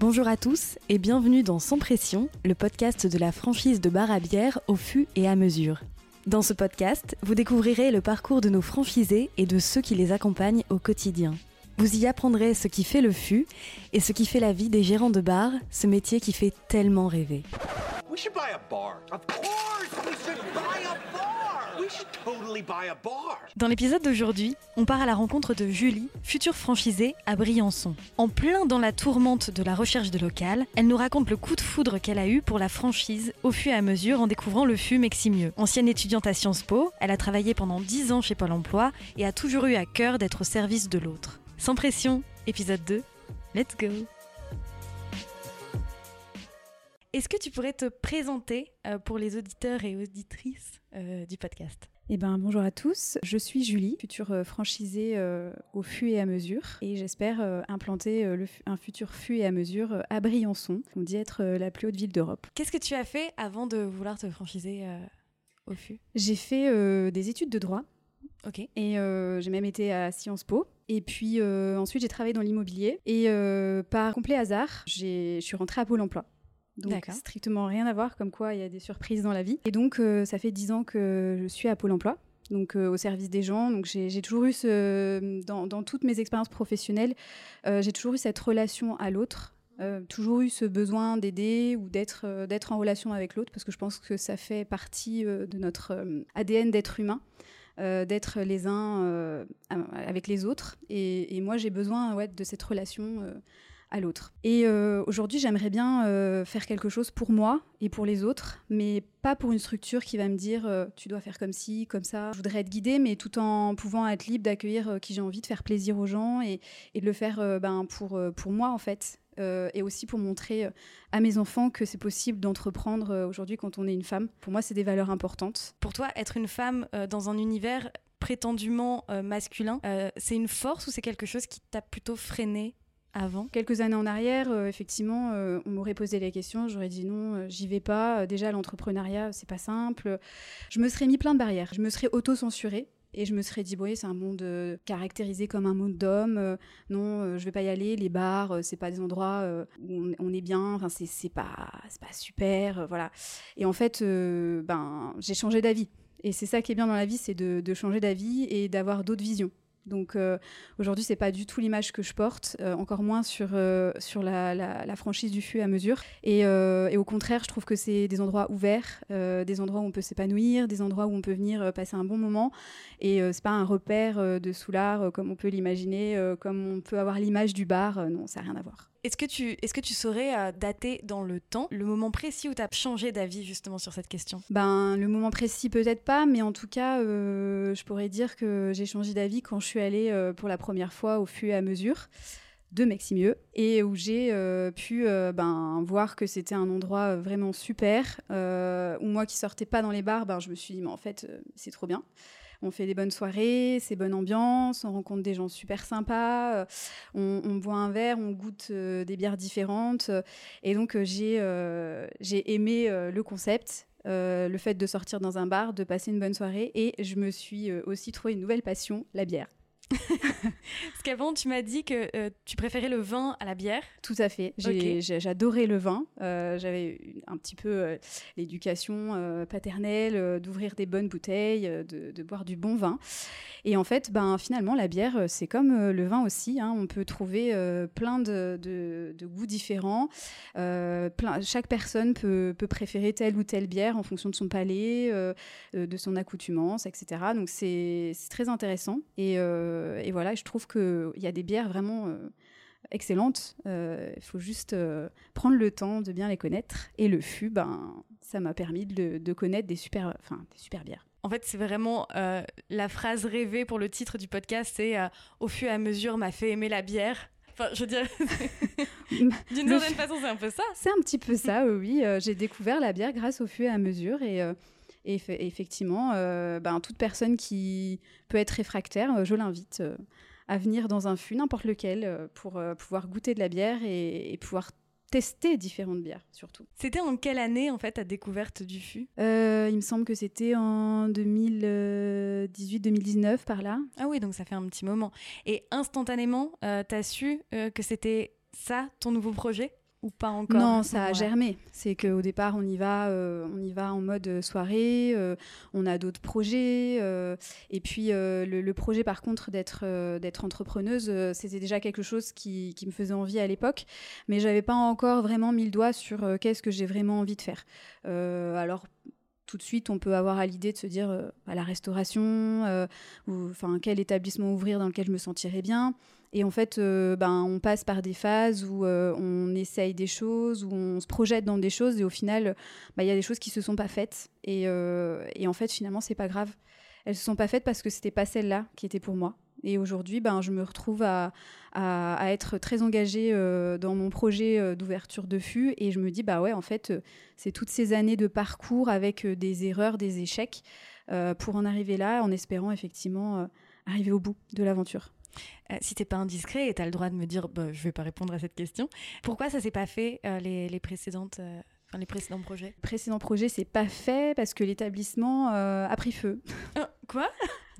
Bonjour à tous et bienvenue dans Sans Pression, le podcast de la franchise de bar à bière au fût et à mesure. Dans ce podcast, vous découvrirez le parcours de nos franchisés et de ceux qui les accompagnent au quotidien. Vous y apprendrez ce qui fait le fût et ce qui fait la vie des gérants de bar, ce métier qui fait tellement rêver. We should buy a bar. Of course, we should buy a bar. Dans l'épisode d'aujourd'hui, on part à la rencontre de Julie, future franchisée à Briançon. En plein dans la tourmente de la recherche de local, elle nous raconte le coup de foudre qu'elle a eu pour la franchise au fur et à mesure en découvrant le fût Meximieux. Ancienne étudiante à Sciences Po, elle a travaillé pendant 10 ans chez Pôle emploi et a toujours eu à cœur d'être au service de l'autre. Sans pression, épisode 2, let's go Est-ce que tu pourrais te présenter euh, pour les auditeurs et auditrices euh, du podcast? Eh ben, bonjour à tous, je suis Julie, future euh, franchisée euh, au fût et à mesure, et j'espère euh, implanter euh, le un futur fût et à mesure à Briançon, on dit être la plus haute ville d'Europe. Qu'est-ce que tu as fait avant de vouloir te franchiser au fût? J'ai fait des études de droit, Ok. et j'ai même été à Sciences Po. Et puis ensuite, j'ai travaillé dans l'immobilier. Et par complet hasard, j'ai- je suis rentrée à Pôle emploi. Donc strictement rien à voir, comme quoi il y a des surprises dans la vie. Et donc, euh, ça fait dix ans que je suis à Pôle emploi. Donc euh, au service des gens, donc j'ai toujours eu ce, dans, dans toutes mes expériences professionnelles, euh, j'ai toujours eu cette relation à l'autre, toujours eu ce besoin d'aider ou d'être d'être en relation avec l'autre, parce que je pense que ça fait partie de notre ADN d'être humain euh, d'être les uns euh, avec les autres. Et, et moi, j'ai besoin ouais, de cette relation euh, à l'autre. Et euh, aujourd'hui, j'aimerais bien euh, faire quelque chose pour moi et pour les autres, mais pas pour une structure qui va me dire euh, tu dois faire comme ci, comme ça. Je voudrais être guidée, mais tout en pouvant être libre d'accueillir qui j'ai envie, de faire plaisir aux gens et, de le faire ben, pour, pour moi, en fait. Et aussi pour montrer à mes enfants que c'est possible d'entreprendre aujourd'hui quand on est une femme. Pour moi, c'est des valeurs importantes. Pour toi, être une femme dans un univers prétendument masculin, c'est une force ou c'est quelque chose qui t'a plutôt freiné? Avant Quelques années en arrière, euh, effectivement, euh, on m'aurait posé les questions, j'aurais dit non, euh, j'y vais pas. Déjà, l'entrepreneuriat, c'est pas simple. Je me serais mis plein de barrières. Je me serais auto-censurée. Et je me serais dit, oui, c'est un monde caractérisé comme un monde d'hommes. Non, je vais pas y aller. Les bars, c'est pas des endroits où on, est bien. Enfin, c'est pas, pas super. voilà. Et en fait, ben, j'ai changé d'avis. Et c'est ça qui est bien dans la vie, c'est de changer d'avis et d'avoir d'autres visions. Donc euh, aujourd'hui, c'est pas du tout l'image que je porte, euh, encore moins sur euh, sur la, la, la franchise du fût à mesure. Et, euh, et au contraire, je trouve que c'est des endroits ouverts, euh, des endroits où on peut s'épanouir, des endroits où on peut venir euh, passer un bon moment. Et c'est pas un repère de soulard comme on peut l'imaginer, comme on peut avoir l'image du bar. Non, ça n'a rien à voir. Est-ce que tu, est-ce que tu saurais euh, dater dans le temps le moment précis où tu as changé d'avis justement sur cette question? Ben, le moment précis, peut-être pas, mais en tout cas, euh, je pourrais dire que j'ai changé d'avis quand je suis allée euh, pour la première fois au fût et à mesure de Meximieux et où j'ai pu ben, voir que c'était un endroit vraiment super où moi qui sortais pas dans les bars ben, je me suis dit mais en fait c'est trop bien on fait des bonnes soirées, c'est bonne ambiance, on rencontre des gens super sympas, euh, on, boit un verre, on goûte euh, des bières différentes. euh, et donc, j'ai j'ai aimé le concept, le fait de sortir dans un bar, de passer une bonne soirée. Et je me suis aussi trouvé une nouvelle passion, la bière. Parce qu'avant, tu m'as dit que euh, tu préférais le vin à la bière. Tout à fait. J'adorais le vin. Euh, J'avais un petit peu euh, l'éducation paternelle, d'ouvrir des bonnes bouteilles, de, de boire du bon vin. Et en fait, ben, finalement, la bière, c'est comme le vin aussi. hein. On peut trouver plein de, de- de goûts différents. Plein, chaque personne peut, peut préférer telle ou telle bière en fonction de son palais, de son accoutumance, etc. Donc c'est très intéressant. Et, et voilà, je trouve qu'il y a des bières vraiment euh, excellentes. Euh, Il faut juste euh, prendre le temps de bien les connaître. Et le fût, ben, ça m'a permis de, de connaître des super, enfin, des super bières. En fait, c'est vraiment euh, la phrase rêvée pour le titre du podcast, c'est euh, au fur et à mesure m'a fait aimer la bière. Enfin, je dire, d'une certaine façon, c'est un peu ça. C'est un petit peu ça, oui. Euh, J'ai découvert la bière grâce au fût et à mesure. Et, euh, et eff- effectivement, euh, ben, toute personne qui peut être réfractaire, euh, je l'invite euh, à venir dans un fût, n'importe lequel, pour pouvoir goûter de la bière et, et pouvoir tester différentes bières, surtout. C'était en quelle année, en fait, ta découverte du fût? Euh, il me semble que c'était en 2018-2019, par là. Ah oui, donc ça fait un petit moment. Et instantanément, euh, t'as su euh, que c'était ça, ton nouveau projet? Ou pas encore Non, ça a germé. C'est qu'au départ, on y va, euh, on y va en mode soirée. Euh, on a d'autres projets. Euh, et puis le, projet, par contre, d'être d'être entrepreneuse, c'était déjà quelque chose qui, qui, me faisait envie à l'époque, mais j'avais pas encore vraiment mis le doigt sur qu'est-ce que j'ai vraiment envie de faire. alors tout de suite, on peut avoir à l'idée de se dire à la restauration, ou enfin quel établissement ouvrir dans lequel je me sentirais bien. Et en fait, euh, ben, on passe par des phases où euh, on essaye des choses, où on se projette dans des choses, et au final, ben, il y a des choses qui se sont pas faites. Et, euh, et en fait, finalement, c'est pas grave. Elles se sont pas faites parce que c'était pas celle-là qui était pour moi. Et aujourd'hui, ben, je me retrouve à, à, être très engagée dans mon projet d'ouverture de FU. Et je me dis, bah ouais, en fait, c'est toutes ces années de parcours avec des erreurs, des échecs, pour en arriver là, en espérant effectivement arriver au bout de l'aventure. Euh, si t'es pas indiscret et tu as le droit de me dire, bah, je vais pas répondre à cette question, pourquoi ça s'est pas fait euh, les, précédentes euh, les précédents projets? Les précédents projets, c'est pas fait parce que l'établissement a pris feu. quoi?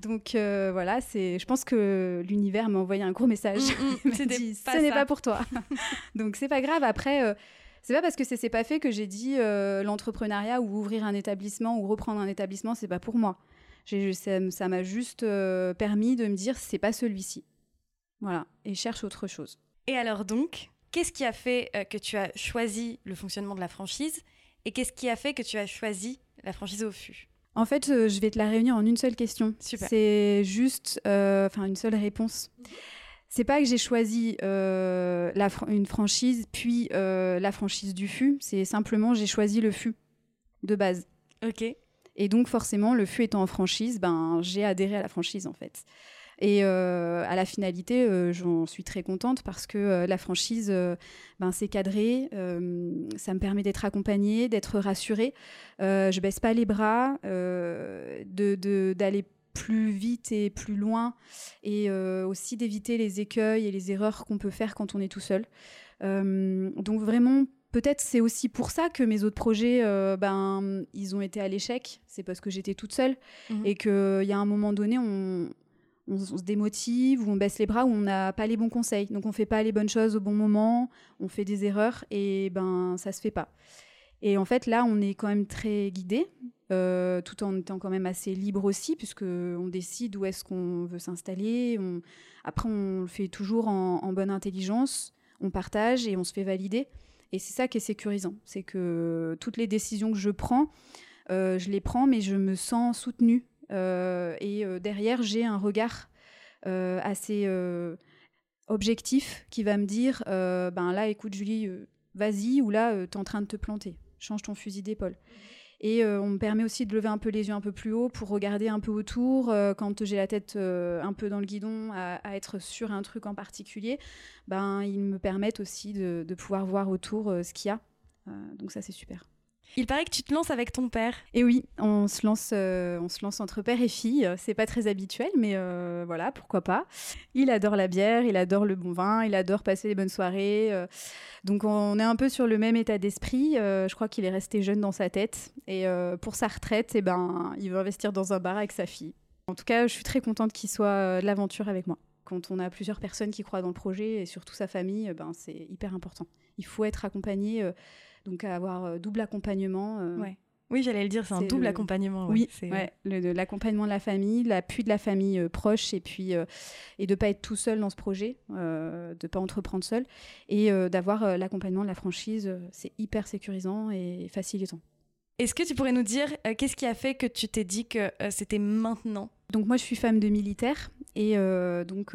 Donc voilà, c'est. Je pense que l'univers m'a envoyé un gros message. Mm, mm, dit, ce n'est pas pour toi. Donc c'est pas grave. Après, c'est pas parce que c'est pas fait que j'ai dit l'entrepreneuriat ou ouvrir un établissement ou reprendre un établissement, c'est pas pour moi. Ça m'a juste permis de me dire c'est pas celui-ci. Voilà, et cherche autre chose. Et alors donc, qu'est-ce qui a fait euh, que tu as choisi le fonctionnement de la franchise et qu'est-ce qui a fait que tu as choisi la franchise au FU En fait, euh, je vais te la réunir en une seule question. Super. C'est juste, euh, enfin, une seule réponse. C'est pas que j'ai choisi la une franchise puis la franchise du FU, c'est simplement j'ai choisi le FU de base. Ok. Et donc forcément, le FU étant en franchise, ben j'ai adhéré à la franchise en fait. Et euh, à la finalité, euh, j'en suis très contente parce que euh, la franchise, ben, c'est cadré, ça me permet d'être accompagnée, d'être rassurée. je baisse pas les bras, d'aller de, plus vite et plus loin, et aussi d'éviter les écueils et les erreurs qu'on peut faire quand on est tout seul. donc vraiment, peut-être c'est aussi pour ça que mes autres projets, ben, ils ont été à l'échec. C'est parce que j'étais toute seule mmh et qu'il y a un moment donné, on, on, se démotive ou on baisse les bras ou on n'a pas les bons conseils. Donc on fait pas les bonnes choses au bon moment, on fait des erreurs et ben ça se fait pas. Et en fait là on est quand même très guidé, euh, tout en étant quand même assez libre aussi puisque on décide où est-ce qu'on veut s'installer. Après on le fait toujours en, bonne intelligence, on partage et on se fait valider. Et c'est ça qui est sécurisant, c'est que toutes les décisions que je prends, euh, je les prends mais je me sens soutenue euh, et euh, derrière, j'ai un regard assez objectif qui va me dire ben là, écoute, Julie, vas-y, ou là, tu es en train de te planter. Change ton fusil d'épaule. Et on me permet aussi de lever un peu les yeux un peu plus haut pour regarder un peu autour. quand j'ai la tête un peu dans le guidon, à, être sur un truc en particulier, ben, ils me permettent aussi de, de pouvoir voir autour ce qu'il y a. donc ça, c'est super. Il paraît que tu te lances avec ton père. Et oui, on se lance, euh, on se lance entre père et fille. C'est pas très habituel, mais euh, voilà, pourquoi pas. Il adore la bière, il adore le bon vin, il adore passer les bonnes soirées. Euh. donc on est un peu sur le même état d'esprit. je crois qu'il est resté jeune dans sa tête. Et pour sa retraite, eh ben, il veut investir dans un bar avec sa fille. En tout cas, je suis très contente qu'il soit de l'aventure avec moi. Quand on a plusieurs personnes qui croient dans le projet et surtout sa famille, ben, c'est hyper important. Il faut être accompagné donc avoir euh, double accompagnement. Euh, oui, j'allais le dire, c'est un double accompagnement. Oui, ouais, l'accompagnement de la famille, l'appui de la famille euh, proche, et puis et de pas être tout seul dans ce projet, euh, de pas entreprendre seul, et d'avoir l'accompagnement de la franchise, c'est hyper sécurisant et facilitant. Est-ce que tu pourrais nous dire qu'est-ce qui a fait que tu t'es dit que c'était maintenant? Donc moi, je suis femme de militaire, et donc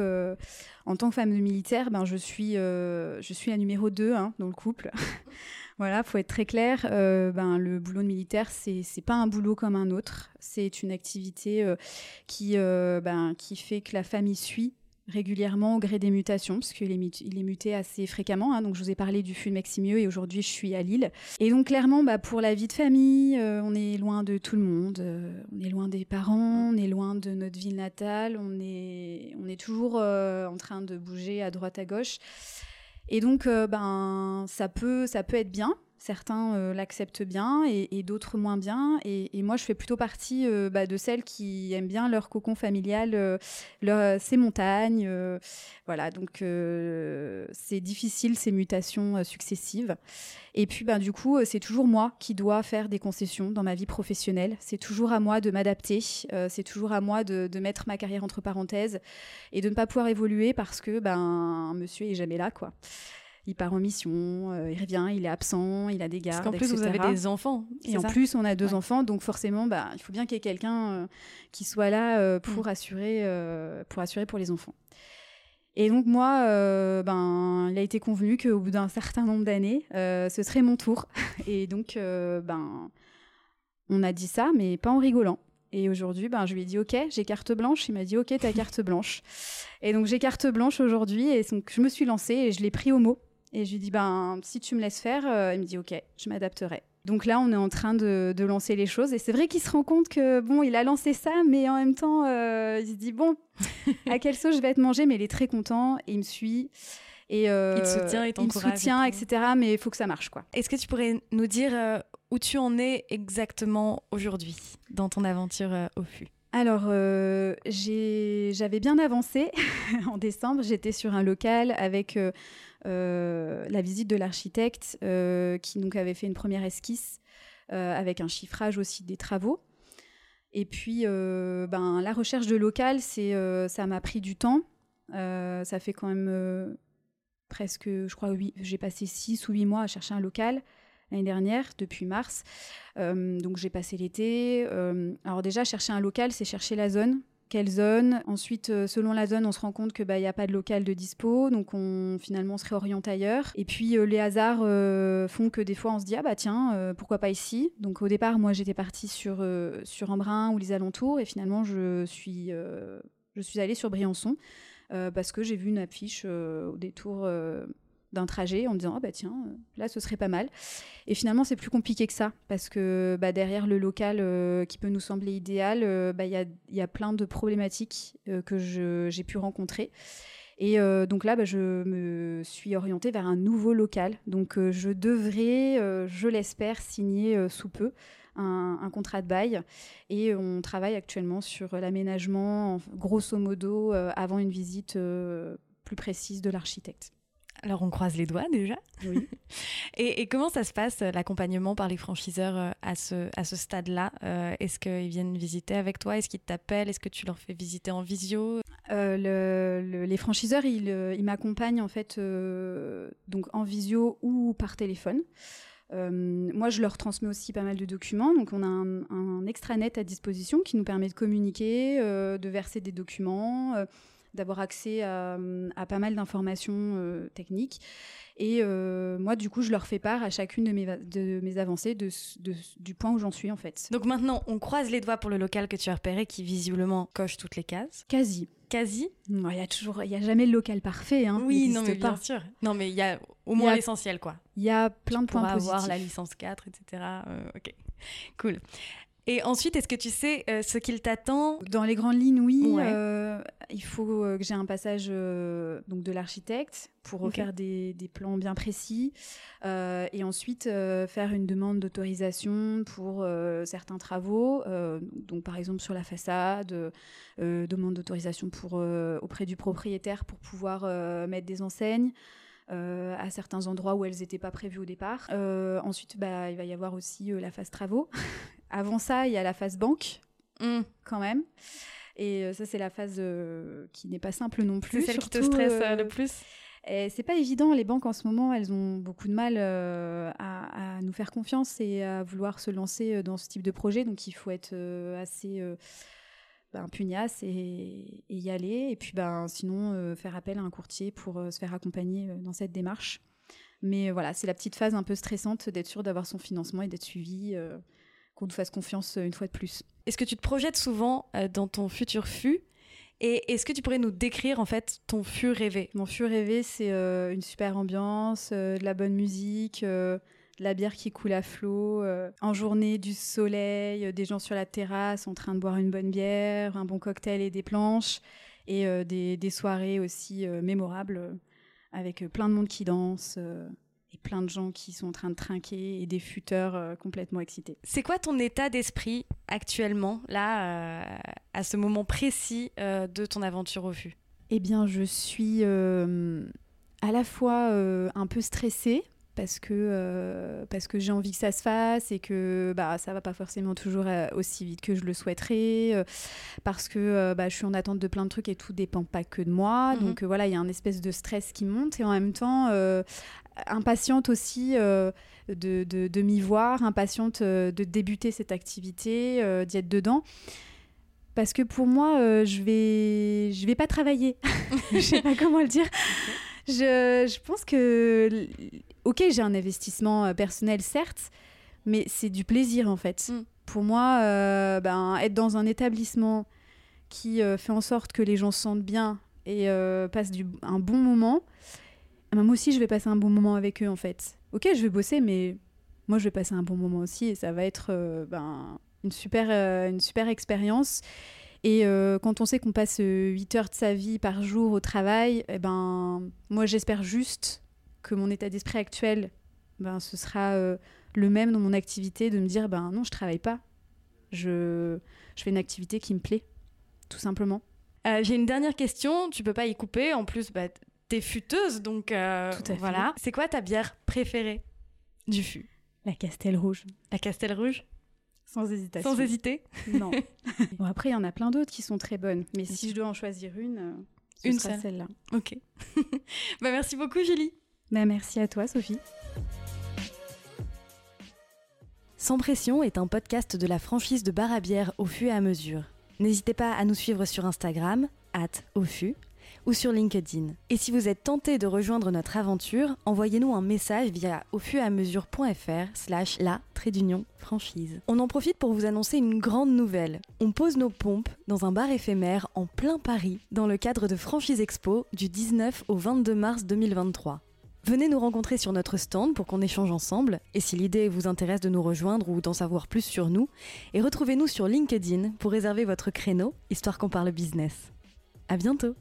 en tant que femme de militaire, ben je suis je suis la numéro 2 hein, dans le couple. Voilà, faut être très clair. Euh, ben, le boulot de militaire, c'est n'est pas un boulot comme un autre. C'est une activité euh, qui, euh, ben, qui fait que la famille suit régulièrement au gré des mutations, parce qu'il est, il est muté assez fréquemment. Hein. donc, je vous ai parlé du FUN Maximieux et aujourd'hui, je suis à Lille. Et donc, clairement, bah, pour la vie de famille, on est loin de tout le monde. on est loin des parents, on est loin de notre ville natale. On est, on est toujours en train de bouger à droite, à gauche. Et donc, euh, ben, ça peut, ça peut être bien Certains euh, l'acceptent bien et, d'autres moins bien. Et, moi, je fais plutôt partie euh, bah, de celles qui aiment bien leur cocon familial, euh, ces montagnes. voilà, donc c'est difficile ces mutations successives. Et puis, bah, du coup, c'est toujours moi qui dois faire des concessions dans ma vie professionnelle. C'est toujours à moi de m'adapter. c'est toujours à moi de, de, mettre ma carrière entre parenthèses et de ne pas pouvoir évoluer parce que ben, monsieur est jamais là, quoi il part en mission, euh, il revient, il est absent, il a des gardes. Parce qu'en plus, vous avez des enfants. Et en plus, on a deux enfants, donc forcément, bah, il faut bien qu'il y ait quelqu'un euh, qui soit là euh, pour, mm. assurer, pour assurer pour les enfants. Et donc, moi, ben, il a été convenu qu'au bout d'un certain nombre d'années, ce serait mon tour. Et donc, ben, on a dit ça, mais pas en rigolant. Et aujourd'hui, ben, je lui ai dit OK, j'ai carte blanche. Il m'a dit OK, t'as carte blanche. Et donc j'ai carte blanche aujourd'hui. Et donc je me suis lancée et je l'ai pris au mot. Et je lui dis, ben, si tu me laisses faire, euh, il me dit, ok, je m'adapterai. Donc là, on est en train de, lancer les choses. Et c'est vrai qu'il se rend compte que, bon, il a lancé ça, mais en même temps, euh, il se dit, bon, à quelle sauce je vais être mangé Mais il est très content et il me suit. Et euh, il te soutient, il, il me soutient, etc. Mais il faut que ça marche, quoi. Est-ce que tu pourrais nous dire où tu en es exactement aujourd'hui dans ton aventure au FU alors, j'avais bien avancé en décembre. J'étais sur un local avec euh, la visite de l'architecte euh, qui donc avait fait une première esquisse euh, avec un chiffrage aussi des travaux. Et puis, ben, la recherche de local, c'est, ça m'a pris du temps. ça fait quand même presque, je crois, oui, j'ai passé six ou huit mois à chercher un local l'année dernière, depuis mars. donc j'ai passé l'été. alors déjà, chercher un local, c'est chercher la zone quelle zone. Ensuite, euh, selon la zone, on se rend compte qu'il bah, n'y a pas de local de dispo, donc on finalement se réoriente ailleurs. Et puis euh, les hasards euh, font que des fois on se dit ah bah tiens pourquoi pas ici? Donc au départ moi j'étais partie sur sur Embrun ou les alentours et finalement je suis je suis allée sur Briançon parce que j'ai vu une affiche au détour d'un trajet en me disant ah bah tiens euh, là ce serait pas mal. Et finalement c'est plus compliqué que ça parce que bah, derrière le local euh, qui peut nous sembler idéal euh, bah, il y, y, a, plein de problématiques que j'ai pu rencontrer. Et donc là bah, je me suis orientée vers un nouveau local. Donc je devrais je l'espère signer sous peu un, contrat de bail. Et on travaille actuellement sur l'aménagement grosso modo avant une visite plus précise de l'architecte. Alors on croise les doigts déjà. Oui. et, comment ça se passe l'accompagnement par les franchiseurs euh, à ce, à ce stade-là euh, Est-ce qu'ils viennent visiter avec toi? Est-ce qu'ils t'appellent? Est-ce que tu leur fais visiter en visio? Euh, Les franchiseurs, ils, m'accompagnent en fait donc en visio ou par téléphone. moi, je leur transmets aussi pas mal de documents. Donc, on a un, un extranet à disposition qui nous permet de communiquer, de verser des documents, d'avoir accès à, pas mal d'informations techniques. Et euh, moi, du coup, je leur fais part à chacune de mes, de mes avancées de, du point où j'en suis, en fait. Donc maintenant, on croise les doigts pour le local que tu as repéré qui visiblement coche toutes les cases. Quasi. Quasi Il y a toujours, il y a jamais le local parfait. Hein, oui, non, mais bien sûr. Non, mais il y a au moins l'essentiel, quoi. Il y a plein de points positifs. avoir la licence 4, etc. Euh, ok, cool. Et ensuite, est-ce que tu sais euh, ce qu'il t'attend? Dans les grandes lignes, oui. Euh, il faut euh, que j'ai un passage donc de l'architecte pour refaire des, des, plans bien précis. et ensuite, faire une demande d'autorisation pour certains travaux. donc, par exemple, sur la façade, demande d'autorisation pour auprès du propriétaire pour pouvoir mettre des enseignes. à certains endroits où elles n'étaient pas prévues au départ. ensuite, bah, il va y avoir aussi la phase travaux avant ça, il y a la phase banque, mm. quand même. Et euh, ça, c'est la phase euh, qui n'est pas simple non plus. C'est celle qui te stresse euh, le plus c'est pas évident, les banques en ce moment, elles ont beaucoup de mal à, nous faire confiance et à vouloir se lancer dans ce type de projet. Donc il faut être assez ben, pugnace et, y aller. Et puis ben, sinon, faire appel à un courtier pour se faire accompagner dans cette démarche. Mais voilà, c'est la petite phase un peu stressante d'être sûr d'avoir son financement et d'être suivi qu'on nous fasse confiance euh, une fois de plus. Est-ce que tu te projettes souvent euh, dans ton futur fût? Et est-ce que tu pourrais nous décrire en fait ton fût rêvé? Mon fût rêvé, c'est euh, une super ambiance, de la bonne musique, de la bière qui coule à flot, en journée du soleil, des gens sur la terrasse en train de boire une bonne bière, un bon cocktail et des planches, et des, des, soirées aussi mémorables avec plein de monde qui danse et plein de gens qui sont en train de trinquer et des futeurs euh, complètement excités. C'est quoi ton état d'esprit actuellement, là, euh, à ce moment précis euh, de ton aventure au VU Eh bien, je suis euh, à la fois euh, un peu stressée parce que, euh, parce que j'ai envie que ça se fasse et que bah, ça va pas forcément toujours euh, aussi vite que je le souhaiterais, euh, parce que euh, bah, je suis en attente de plein de trucs et tout dépend pas que de moi. Mhm. Donc voilà, il y a un espèce de stress qui monte et en même temps impatiente aussi de, de, de m'y voir, impatiente de débuter cette activité, d'y être dedans. Parce que pour moi, euh, je vais, je vais pas travailler. je sais pas comment le dire. Je, je pense que, ok, j'ai un investissement euh, personnel, certes, mais c'est du plaisir en fait. Mm. Pour moi, euh, ben, être dans un établissement qui euh, fait en sorte que les gens se sentent bien et euh, passent du, un bon moment, eh ben, moi aussi je vais passer un bon moment avec eux en fait. Ok, je vais bosser, mais moi je vais passer un bon moment aussi et ça va être ben, une, super, une super expérience. Et euh, quand on sait qu'on passe 8 heures de sa vie par jour au travail, eh ben, moi j'espère juste que mon état d'esprit actuel, ben, ce sera euh, le même dans mon activité, de me dire, ben non, je travaille pas. Je, je fais une activité qui me plaît, tout simplement. Euh, J'ai une dernière question, tu peux pas y couper. En plus, bah, t'es futeuse, donc euh, Tout à fait. voilà. C'est quoi ta bière préférée du fût? La Castelle Rouge, La Castel Rouge? Sans hésitation. Sans hésiter Non. bon, après, il y en a plein d'autres qui sont très bonnes, mais si je dois en choisir une, euh, ce Une sera seule. celle-là. Ok. bah, merci beaucoup, Julie. Bah, merci à toi, Sophie. Sans pression est un podcast de la franchise de bar à bière au fût et à mesure. N'hésitez pas à nous suivre sur Instagram, at au fût, ou sur LinkedIn. Et si vous êtes tenté de rejoindre notre aventure, envoyez-nous un message via au fût et à mesure.fr slash la d'union franchise. On en profite pour vous annoncer une grande nouvelle. On pose nos pompes dans un bar éphémère en plein Paris dans le cadre de Franchise Expo du 19 au 22 mars 2023. Venez nous rencontrer sur notre stand pour qu'on échange ensemble, et si l'idée vous intéresse de nous rejoindre ou d'en savoir plus sur nous, et retrouvez-nous sur LinkedIn pour réserver votre créneau, histoire qu'on parle business. À bientôt